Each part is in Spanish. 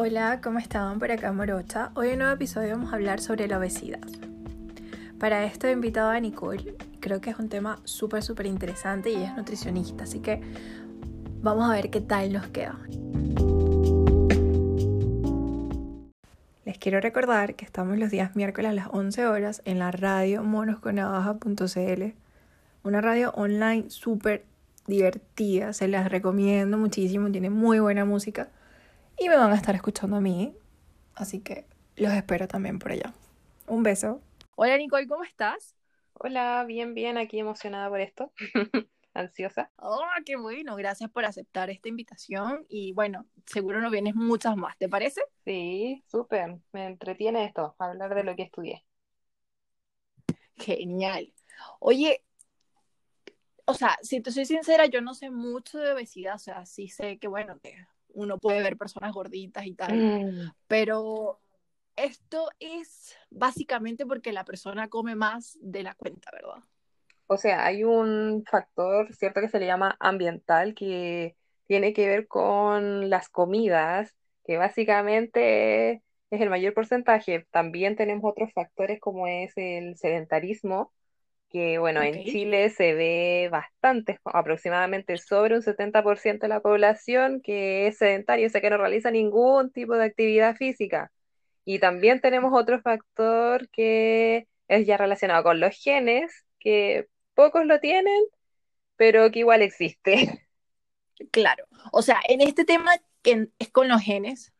Hola, ¿cómo están? Por acá Morocha. Hoy en un nuevo episodio vamos a hablar sobre la obesidad. Para esto he invitado a Nicole. Creo que es un tema súper, súper interesante y ella es nutricionista, así que vamos a ver qué tal nos queda. Les quiero recordar que estamos los días miércoles a las 11 horas en la radio monosconavaja.cl, una radio online súper divertida, se las recomiendo muchísimo, tiene muy buena música y me van a estar escuchando a mí. Así que los espero también por allá. Un beso. Hola Nicole, ¿cómo estás? Hola, bien, bien, aquí emocionada por esto. Ansiosa. Oh, qué bueno, gracias por aceptar esta invitación y bueno, seguro no vienes muchas más, ¿te parece? Sí, súper, me entretiene esto, hablar de lo que estudié. Genial. Oye, o sea, si te soy sincera, yo no sé mucho de obesidad, o sea, sí sé que bueno, que uno puede ver personas gorditas y tal, mm. pero esto es básicamente porque la persona come más de la cuenta, ¿verdad? O sea, hay un factor, cierto, que se le llama ambiental, que tiene que ver con las comidas, que básicamente es el mayor porcentaje. También tenemos otros factores como es el sedentarismo, que bueno, en Chile se ve bastante, aproximadamente sobre un 70% de la población que es sedentaria, o sea que no realiza ningún tipo de actividad física. Y también tenemos otro factor que es ya relacionado con los genes, que pocos lo tienen, pero que igual existe. Claro, o sea, en este tema que es con los genes,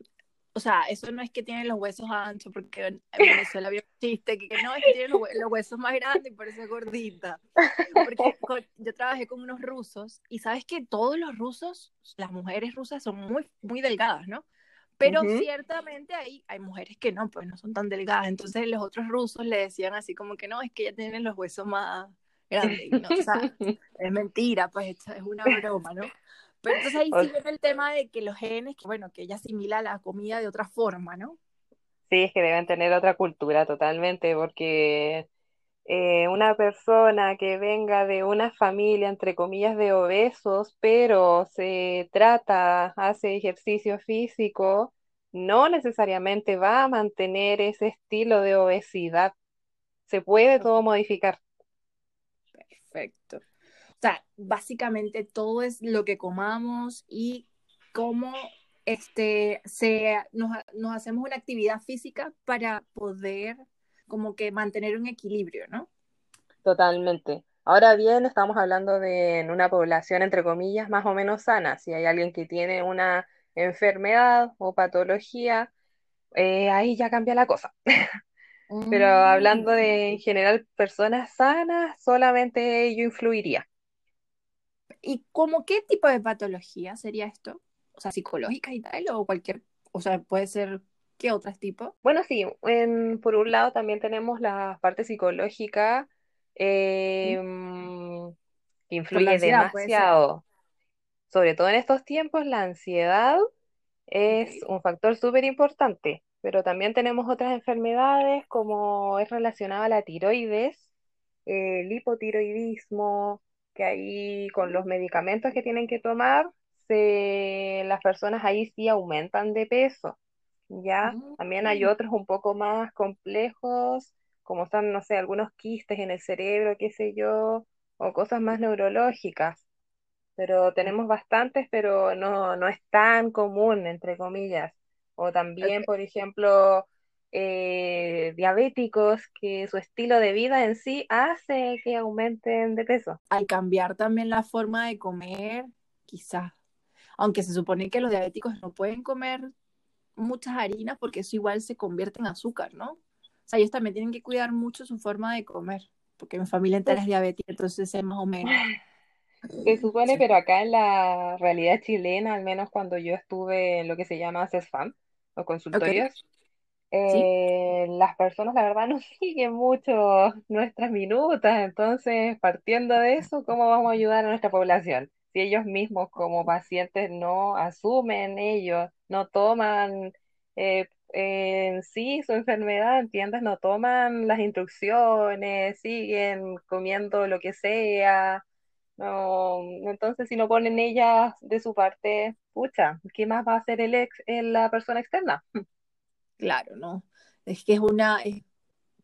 o sea, eso no es que tienen los huesos anchos, porque en Venezuela había un chiste que, no, es que tienen los, huesos más grandes y por eso es gordita. Porque yo trabajé con unos rusos y sabes que todos los rusos, las mujeres rusas son muy, muy delgadas, ¿no? Pero ciertamente hay, hay mujeres que no, pues no son tan delgadas. Entonces los otros rusos le decían así como que no, es que ya tienen los huesos más grandes. No, o sea, es mentira, pues es una broma, ¿no? Pero entonces ahí sí viene el tema de que los genes, que bueno, que ella asimila la comida de otra forma, ¿no? Sí, es que deben tener otra cultura totalmente, porque eh, una persona que venga de una familia, entre comillas, de obesos, pero se trata, hace ejercicio físico, no necesariamente va a mantener ese estilo de obesidad. Se puede todo modificar. Perfecto. O sea, básicamente todo es lo que comamos y cómo este, se, nos, hacemos una actividad física para poder como que mantener un equilibrio, ¿no? Totalmente. Ahora bien, estamos hablando de una población, entre comillas, más o menos sana. Si hay alguien que tiene una enfermedad o patología, eh, ahí ya cambia la cosa. Pero hablando de en general personas sanas, solamente ello influiría. ¿Y como qué tipo de patología sería esto? O sea, psicológica y tal, o cualquier, o sea, puede ser, ¿qué otros tipos? Bueno, sí, por un lado también tenemos la parte psicológica, em, que influye demasiado. Sobre todo en estos tiempos, la ansiedad es un factor súper importante, pero también tenemos otras enfermedades como es relacionada a la tiroides, el hipotiroidismo, que ahí con los medicamentos que tienen que tomar, se, las personas ahí sí aumentan de peso, ¿ya? También hay otros un poco más complejos, como están, no sé, algunos quistes en el cerebro, qué sé yo, o cosas más neurológicas. Pero tenemos bastantes, pero no, no es tan común, entre comillas. O también, por ejemplo, eh, diabéticos que su estilo de vida en sí hace que aumenten de peso. Al cambiar también la forma de comer, quizás, aunque se supone que los diabéticos no pueden comer muchas harinas porque eso igual se convierte en azúcar, ¿no? O sea, ellos también tienen que cuidar mucho su forma de comer, porque mi familia entera es diabética, entonces es más o menos. Se supone, pero acá en la realidad chilena, al menos cuando yo estuve en lo que se llama CESFAM, los consultorios, eh, las personas, la verdad, no siguen mucho nuestras minutas, entonces, partiendo de eso, ¿cómo vamos a ayudar a nuestra población? Si ellos mismos como pacientes no asumen ellos, no toman eh, en sí su enfermedad, ¿entiendes? No toman las instrucciones, siguen comiendo lo que sea, no, entonces si no ponen ellas de su parte, pucha, ¿qué más va a hacer el ex, la persona externa? Claro, no. Es que es una,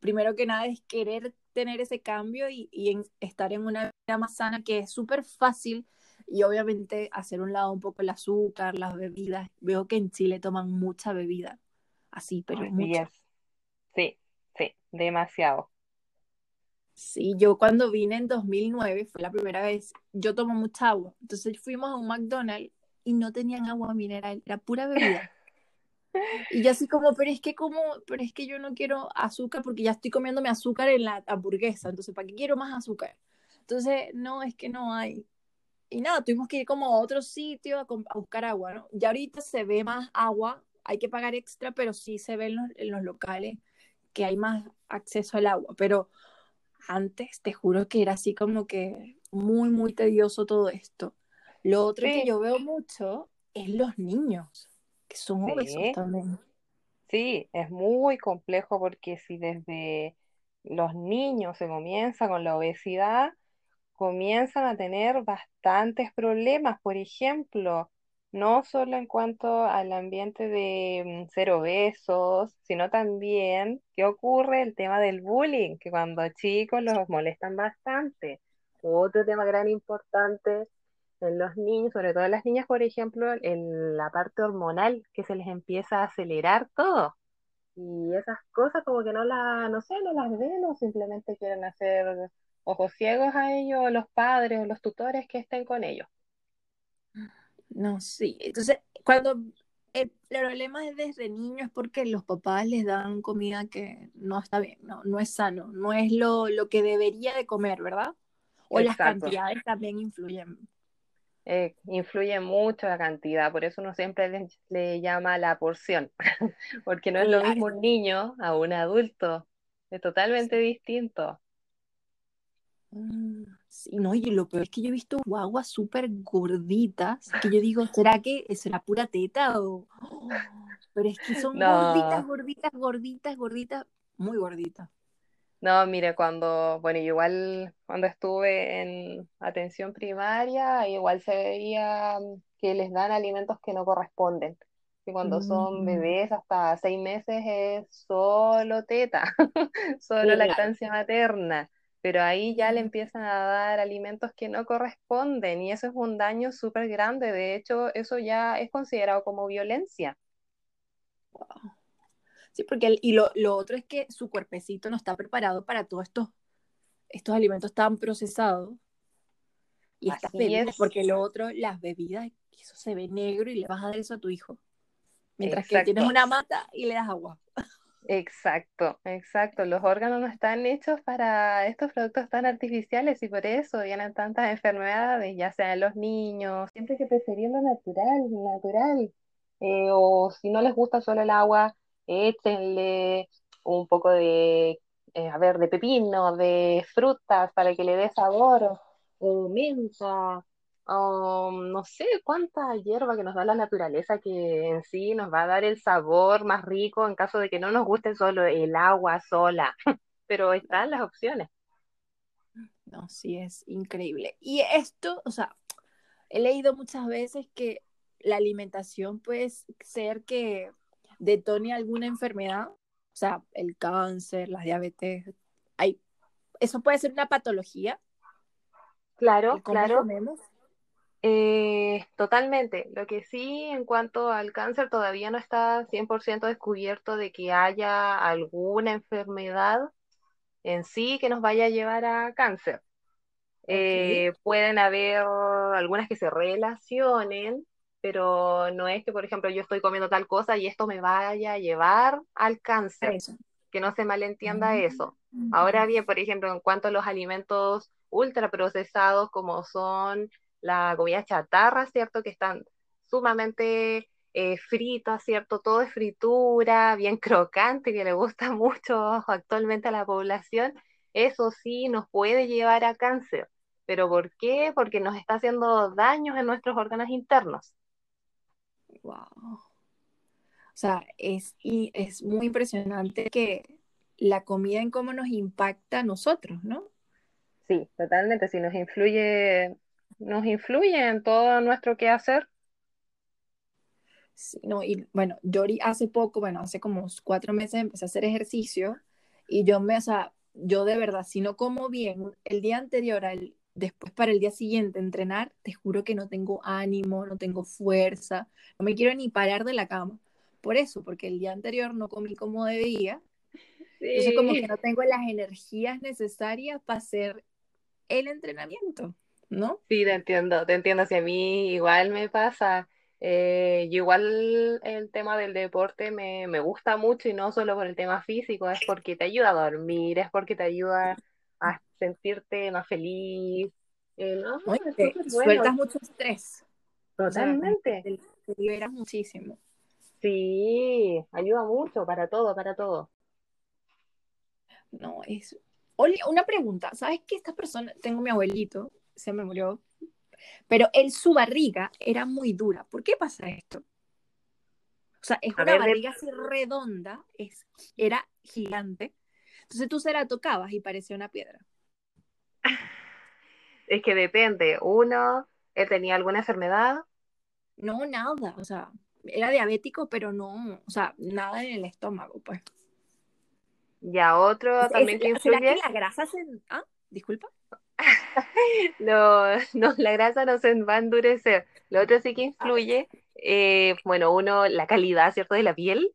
primero que nada es querer tener ese cambio y, y estar en una vida más sana que es súper fácil y obviamente hacer un lado un poco el azúcar, las bebidas. Veo que en Chile toman mucha bebida, así, pero mucha. Sí, sí, demasiado. Sí, yo cuando vine en 2009, fue la primera vez, yo tomo mucha agua. Entonces fuimos a un McDonald's y no tenían agua mineral, era pura bebida. Y yo así como, pero es que como, pero es que yo no quiero azúcar porque ya estoy comiéndome azúcar en la hamburguesa, entonces ¿para qué quiero más azúcar? Entonces, no, es que no hay. Y nada, tuvimos que ir como a otro sitio a, buscar agua, ¿no? Ya ahorita se ve más agua, hay que pagar extra, pero sí se ve en los, en los locales que hay más acceso al agua, pero antes te juro que era así como que muy, muy tedioso todo esto. Lo otro que yo veo mucho es los niños, que son obesos también. Sí, es muy complejo porque si desde los niños se comienza con la obesidad, comienzan a tener bastantes problemas. Por ejemplo, no solo en cuanto al ambiente de mm, ser obesos, sino también qué ocurre el tema del bullying, que cuando chicos los molestan bastante. Otro tema gran importante en los niños, sobre todo en las niñas, por ejemplo, en la parte hormonal, que se les empieza a acelerar todo. Y esas cosas como que no las, no sé, no las ven o simplemente quieren hacer ojos ciegos a ellos, los padres o los tutores que estén con ellos. No, sí. Entonces, cuando el problema es desde niños es porque los papás les dan comida que no está bien, no, no es sano, no es lo, lo que debería de comer, ¿verdad? O las cantidades también influyen. Eh, influye mucho la cantidad, por eso uno siempre le, llama la porción, porque no es lo mismo un niño a un adulto, es totalmente distinto. Mm, sí, no, y lo peor es que yo he visto guaguas súper gorditas, que yo digo, ¿será que será pura teta o...? pero es que son gorditas, gorditas, gorditas, gorditas, muy gorditas. No, mire, cuando, bueno, igual cuando estuve en atención primaria, igual se veía que les dan alimentos que no corresponden. Que cuando son mm. bebés hasta seis meses es solo teta, solo lactancia materna pero ahí ya le empiezan a dar alimentos que no corresponden y eso es un daño súper grande. De hecho, eso ya es considerado como violencia. Sí, porque y lo, otro es que su cuerpecito no está preparado para todos estos, estos alimentos tan procesados. Y estas bebidas, porque lo otro, las bebidas, eso se ve negro y le vas a dar eso a tu hijo. Mientras que tienes una mata y le das agua. Exacto, exacto. Los órganos no están hechos para estos productos tan artificiales y por eso vienen tantas enfermedades, ya sea en los niños. Siempre que preferir lo natural, natural. Eh, o si no les gusta solo el agua, échenle un poco de, eh, a ver, de pepino, de frutas para que le dé sabor, o menta, Um, no sé cuánta hierba que nos da la naturaleza que en sí nos va a dar el sabor más rico en caso de que no nos guste solo el agua sola, pero están las opciones. No, sí, es increíble. Y esto, o sea, he leído muchas veces que la alimentación puede ser que detone alguna enfermedad, o sea, el cáncer, la diabetes, hay, eso puede ser una patología. Claro, claro. Eh, totalmente. Lo que sí, en cuanto al cáncer, todavía no está 100% descubierto de que haya alguna enfermedad en sí que nos vaya a llevar a cáncer. Eh, pueden haber algunas que se relacionen, pero no es que, por ejemplo, yo estoy comiendo tal cosa y esto me vaya a llevar al cáncer. Que no se malentienda eso. Ahora bien, por ejemplo, en cuanto a los alimentos ultraprocesados como son la comida chatarra, ¿cierto? Que están sumamente eh, fritas, ¿cierto? Todo es fritura, bien crocante, que le gusta mucho actualmente a la población. Eso sí nos puede llevar a cáncer. ¿Pero por qué? Porque nos está haciendo daños en nuestros órganos internos. Wow. O sea, es, y es muy impresionante que la comida en cómo nos impacta a nosotros, ¿no? Sí, totalmente. Si nos influye nos influye en todo nuestro quehacer. Sí, no, y bueno, yo hace poco, bueno, hace como cuatro meses empecé a hacer ejercicio y yo me, o sea, yo de verdad, si no como bien el día anterior, al, después para el día siguiente entrenar, te juro que no tengo ánimo, no tengo fuerza, no me quiero ni parar de la cama. Por eso, porque el día anterior no comí como debía. Entonces como que no tengo las energías necesarias para hacer el entrenamiento, ¿no? Sí, te entiendo, te entiendo. Si a mí igual me pasa, eh, igual el tema del deporte me, me, gusta mucho y no solo por el tema físico, es porque te ayuda a dormir, es porque te ayuda a sentirte más feliz. Eh, ¿no? sueltas mucho estrés. Totalmente. te, liberas muchísimo. Sí, ayuda mucho para todo, para todo. No, es... Oye, una pregunta, ¿sabes que esta persona, tengo mi abuelito, se me murió pero él, su barriga era muy dura. ¿Por qué pasa esto? O sea, es una barriga así redonda, es, era gigante. Entonces tú se la tocabas y parecía una piedra. Es que depende. Uno, él tenía alguna enfermedad. No, nada. O sea, era diabético, pero no, o sea, nada en el estómago, pues. Ya otro también que influye. que la grasa se... Ah, disculpa. no, no, la grasa no se va a endurecer. Lo otro sí que influye, eh, bueno, uno, la calidad, ¿cierto?, de la piel,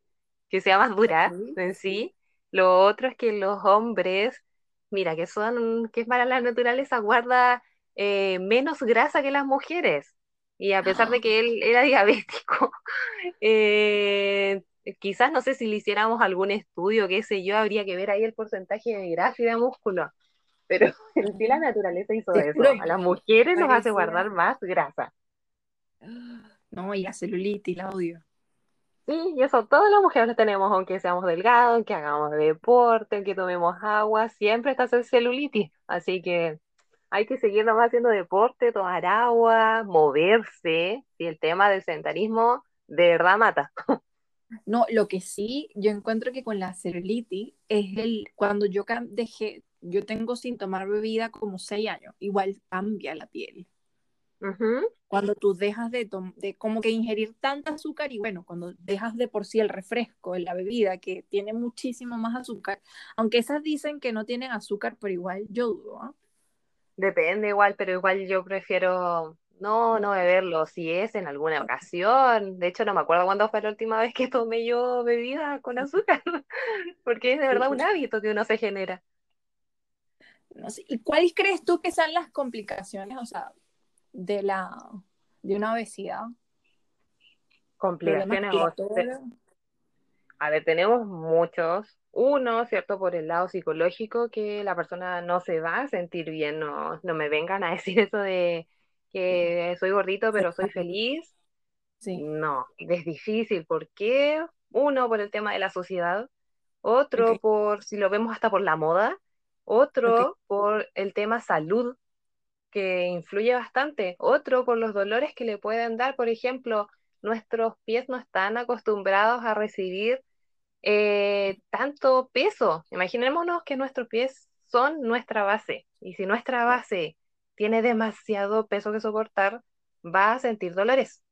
que sea más dura en sí. Lo otro es que los hombres, mira, que son, que es para la naturaleza, guarda eh, menos grasa que las mujeres. Y a pesar de que él era diabético, eh, quizás no sé si le hiciéramos algún estudio, qué sé yo, habría que ver ahí el porcentaje de grasa y de músculo. Pero en sí la naturaleza hizo eso. A las mujeres nos hace guardar más grasa. No, y la celulitis, la odio. Sí, y eso todas las mujeres tenemos, aunque seamos delgados, aunque hagamos deporte, aunque tomemos agua, siempre está esa celulitis. Así que hay que seguir nomás haciendo deporte, tomar agua, moverse. Y el tema del sedentarismo de verdad mata. No, lo que sí, yo encuentro que con la celulitis es el cuando yo dejé, yo tengo sin tomar bebida como seis años, igual cambia la piel. Cuando tú dejas de, de como que ingerir tanta azúcar y bueno, cuando dejas de por sí el refresco en la bebida que tiene muchísimo más azúcar, aunque esas dicen que no tienen azúcar, pero igual yo dudo. ¿ah? Depende igual, pero igual yo prefiero no, no beberlo, si es en alguna ocasión. De hecho, no me acuerdo cuándo fue la última vez que tomé yo bebida con azúcar, porque es de verdad un hábito que uno se genera. No sé. ¿Y cuáles crees tú que son las complicaciones, o sea, de la de una obesidad? Complicaciones. A ver, tenemos muchos. Uno, ¿cierto? Por el lado psicológico, que la persona no se va a sentir bien, no, no me vengan a decir eso de que soy gordito pero soy feliz. Sí. No, es difícil. ¿Por qué? Uno, por el tema de la sociedad. Otro, por, si lo vemos hasta por la moda. Otro, por el tema salud, que influye bastante. Otro, por los dolores que le pueden dar. Por ejemplo, nuestros pies no están acostumbrados a recibir eh, tanto peso. Imaginémonos que nuestros pies son nuestra base. Y si nuestra base tiene demasiado peso que soportar, va a sentir dolores.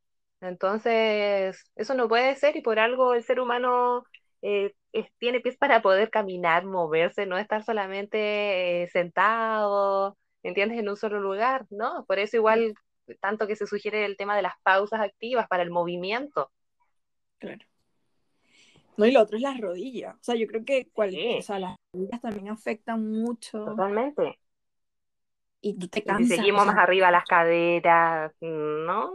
Entonces, eso no puede ser y por algo el ser humano eh, tiene pies para poder caminar, moverse, no estar solamente eh, sentado, ¿entiendes? En un solo lugar, ¿no? Por eso igual tanto que se sugiere el tema de las pausas activas para el movimiento. Claro. No, y lo otro es las rodillas. O sea, yo creo que o sea, las rodillas también afectan mucho. Totalmente y tú te cansas. Si seguimos más arriba las caderas, no,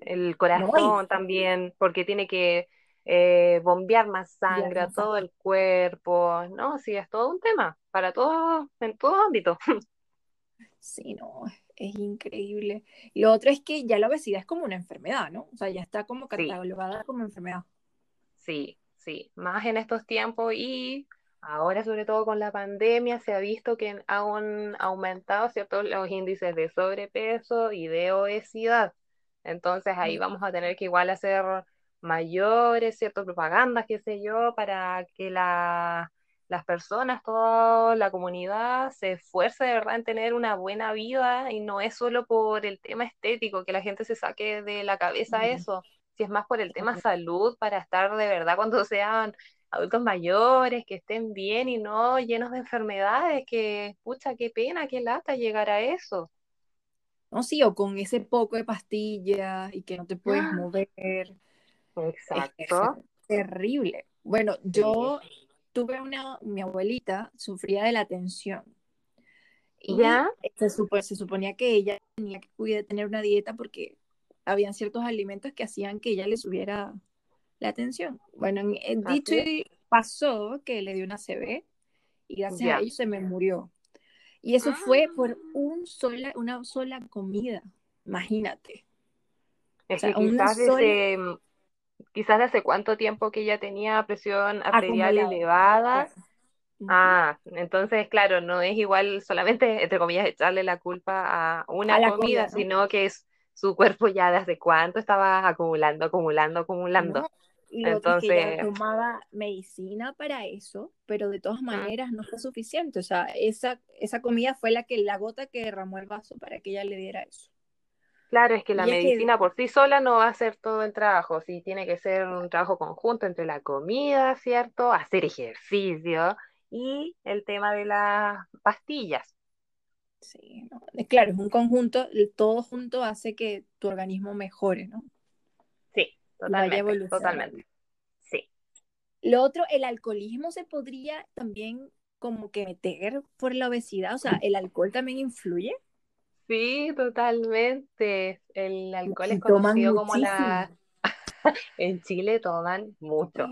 el corazón también, porque tiene que eh, bombear más sangre a todo el cuerpo, ¿no? Sí, es todo un tema, para todos, en todo ámbito. Sí, no, es increíble. Y lo otro es que ya la obesidad es como una enfermedad, ¿no? O sea, ya está como catalogada como enfermedad. Sí, sí, más en estos tiempos y Ahora, sobre todo con la pandemia, se ha visto que han aumentado ¿cierto? los índices de sobrepeso y de obesidad. Entonces ahí vamos a tener que igual hacer mayores, ¿cierto? Propagandas, qué sé yo, para que las personas, toda la comunidad se esfuerce de verdad en tener una buena vida y no es solo por el tema estético, que la gente se saque de la cabeza eso, si es más por el tema salud, para estar de verdad cuando sean adultos mayores, que estén bien y no llenos de enfermedades, que, pucha, qué pena, qué lata llegar a eso. No, sí, o con ese poco de pastillas y que no te puedes ¡Ah! mover. Exacto. terrible. Bueno, yo tuve una, mi abuelita sufría de la tensión. Y ¿Ya? Se, se suponía que ella tenía que tener una dieta porque habían ciertos alimentos que hacían que ella le subiera la tensión. Bueno, en, dicho pasó que le dio una CB y gracias a ello se me murió. Y eso fue por ah. un sola, una sola comida, imagínate. quizás, desde, quizás hace cuánto tiempo que ella tenía presión arterial elevada. Ah, entonces, claro, no es igual solamente, entre comillas, echarle la culpa a una comida, sino que es su cuerpo ya desde cuánto estaba acumulando, acumulando, acumulando. Y Entonces... que ella tomaba medicina para eso, pero de todas maneras no fue suficiente. O sea, esa, esa comida fue la que la gota que derramó el vaso para que ella le diera eso. Claro, es que la medicina por sí sola no va a hacer todo el trabajo, sí tiene que ser un trabajo conjunto entre la comida, ¿cierto? Hacer ejercicio y el tema de las pastillas. Sí, claro, es un conjunto, todo junto hace que tu organismo mejore, ¿no? Totalmente, totalmente. Sí. Lo otro, el alcoholismo se podría también como que meter por la obesidad, o sea, ¿el alcohol también influye? Sí, totalmente. El alcohol es conocido como la... en Chile toman mucho.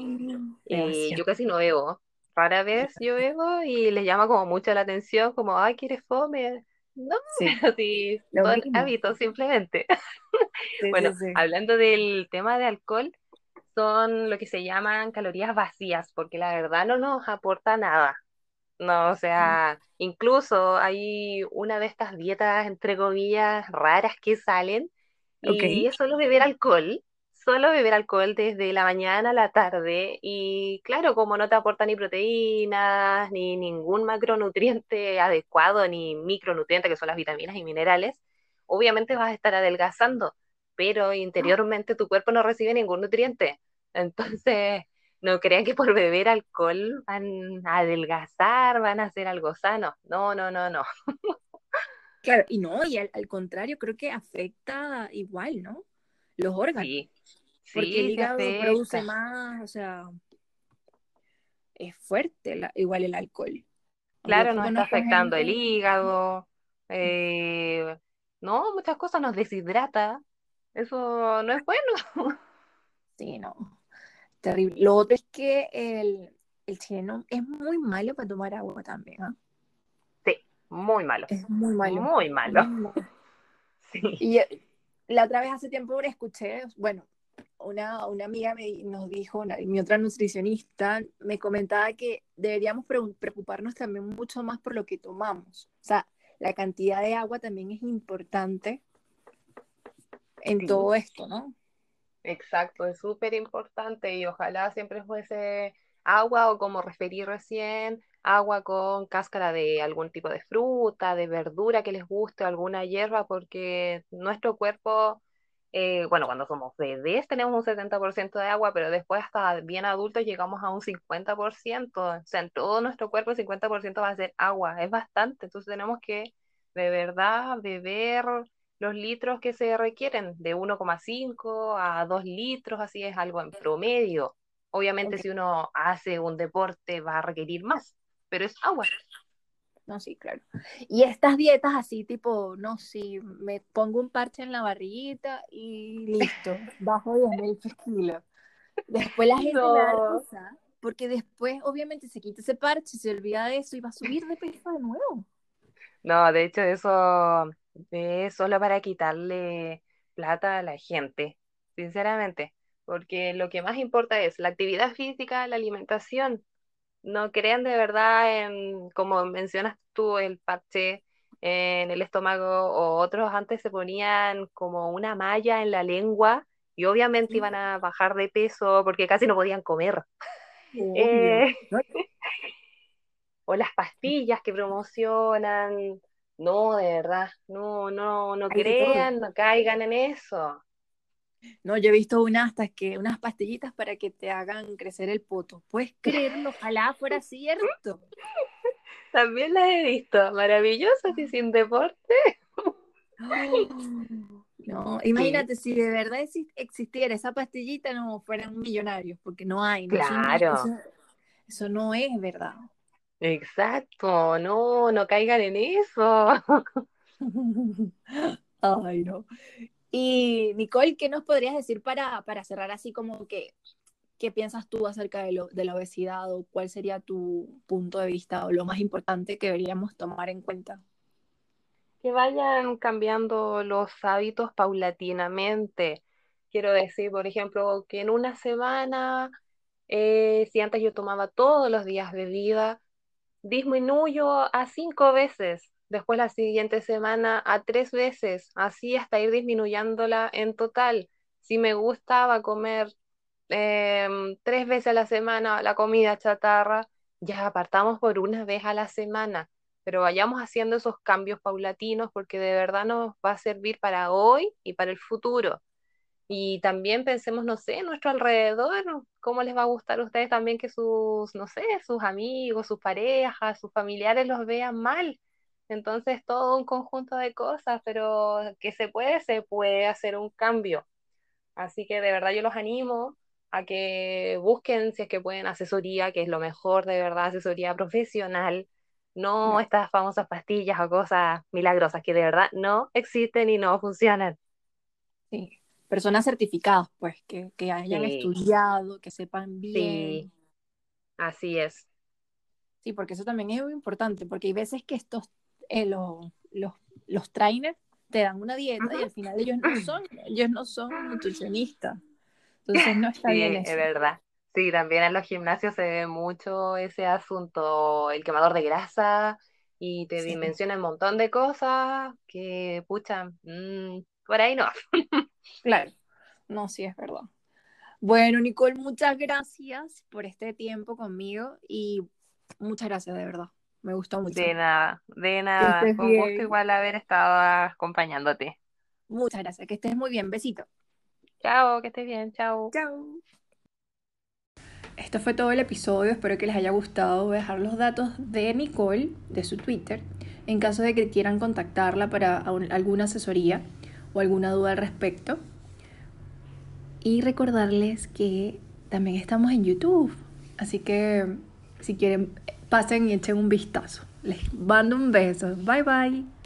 y yo casi no bebo. Rara vez yo bebo y les llama como mucho la atención, como, ay, ¿quieres fome? No, sí. así, son hábitos simplemente. bueno, hablando del tema de alcohol, son lo que se llaman calorías vacías, porque la verdad no nos aporta nada. No, o sea, incluso hay una de estas dietas, entre comillas, raras que salen, y es solo beber alcohol, solo beber alcohol desde la mañana a la tarde y claro, como no te aporta ni proteínas, ni ningún macronutriente adecuado, ni micronutriente, que son las vitaminas y minerales, obviamente vas a estar adelgazando, pero interiormente tu cuerpo no recibe ningún nutriente. Entonces, no crean que por beber alcohol van a adelgazar, van a hacer algo sano. No, no, no, no. Claro, y no, y al, contrario, creo que afecta igual, ¿no? Los órganos. Sí, porque el hígado produce más, o sea, es fuerte igual el alcohol. Claro, nos está afectando el hígado, eh, no, muchas cosas nos deshidrata, eso no es bueno. Sí, no, terrible. Lo otro es que el, el chileno es muy malo para tomar agua también, ¿ah? Sí, muy malo. Es muy malo. Muy malo. Sí. Y eh, la otra vez hace tiempo escuché, bueno, una, una amiga me, nos dijo, mi otra nutricionista, me comentaba que deberíamos preocuparnos también mucho más por lo que tomamos. O sea, la cantidad de agua también es importante en todo esto, ¿no? Exacto, es súper importante y ojalá siempre fuese agua o como referí recién, agua con cáscara de algún tipo de fruta, de verdura que les guste, alguna hierba, porque nuestro cuerpo eh, bueno, cuando somos bebés tenemos un 70% de agua, pero después hasta bien adultos llegamos a un 50%. O sea, en todo nuestro cuerpo el 50% va a ser agua, es bastante. Entonces tenemos que de verdad beber los litros que se requieren, de 1,5 a 2 litros, así es algo en promedio. Obviamente si uno hace un deporte va a requerir más, pero es agua. No, sí, claro. Y estas dietas así, tipo, no, si me pongo un parche en la barriguita y listo, bajo 10.000 kilos. Después la gente no. da porque después obviamente se quita ese parche, se olvida de eso y va a subir de peso de nuevo. No, de hecho eso es solo para quitarle plata a la gente, sinceramente, porque lo que más importa es la actividad física, la alimentación, no crean de verdad en, como mencionas tú, el parche en el estómago o otros antes se ponían como una malla en la lengua y obviamente iban a bajar de peso porque casi no podían comer. Eh, o las pastillas que promocionan. No, de verdad, no, no, no crean, no caigan en eso. No, yo he visto unas hasta que unas pastillitas para que te hagan crecer el poto. ¿Puedes creerlo? Ojalá fuera cierto. También las he visto, maravillosas y sin deporte. no, imagínate si de verdad existiera esa pastillita, no fueran millonarios, porque no hay. Claro. eso, no es verdad. Exacto, no, no caigan en eso. Ay, no. Y Nicole, ¿qué nos podrías decir para, para cerrar así como que, qué piensas tú acerca de, lo, de la obesidad o cuál sería tu punto de vista o lo más importante que deberíamos tomar en cuenta? Que vayan cambiando los hábitos paulatinamente. Quiero decir, por ejemplo, que en una semana, eh, si antes yo tomaba todos los días bebida, disminuyo a cinco veces después la siguiente semana a tres veces, así hasta ir disminuyéndola en total. Si me gustaba comer em, tres veces a la semana la comida chatarra, ya apartamos por una vez a la semana, pero vayamos haciendo esos cambios paulatinos porque de verdad nos va a servir para hoy y para el futuro. Y también pensemos, no sé, en nuestro alrededor, cómo les va a gustar a ustedes también que sus, no sé, sus amigos, sus parejas, sus familiares los vean mal entonces, todo un conjunto de cosas, pero que se puede, se puede hacer un cambio. Así que de verdad yo los animo a que busquen si es que pueden asesoría, que es lo mejor de verdad, asesoría profesional, no estas famosas pastillas o cosas milagrosas que de verdad no existen y no funcionan. Sí, personas certificadas, pues, que, hayan estudiado, que sepan bien. Sí, así es. Sí, porque eso también es muy importante, porque hay veces que estos eh, los, los, trainers te dan una dieta y al final ellos no son, ellos no son nutricionistas. Entonces no está bien eso. Es verdad. Sí, también en los gimnasios se ve mucho ese asunto, el quemador de grasa, y te dimensiona un montón de cosas que, pucha, mm, por ahí no. claro, no, sí es verdad. Bueno, Nicole, muchas gracias por este tiempo conmigo y muchas gracias de verdad. Me gustó mucho. De nada, de nada. Fue un gusto igual haber estado acompañándote. Muchas gracias, que estés muy bien. Besito. Chao, que estés bien. Chao. Chao. Esto fue todo el episodio, espero que les haya gustado. Voy a dejar los datos de Nicole, de su Twitter, en caso de que quieran contactarla para alguna asesoría o alguna duda al respecto. Y recordarles que también estamos en YouTube, así que si quieren pasen y echen un vistazo. Les mando un beso. Bye bye.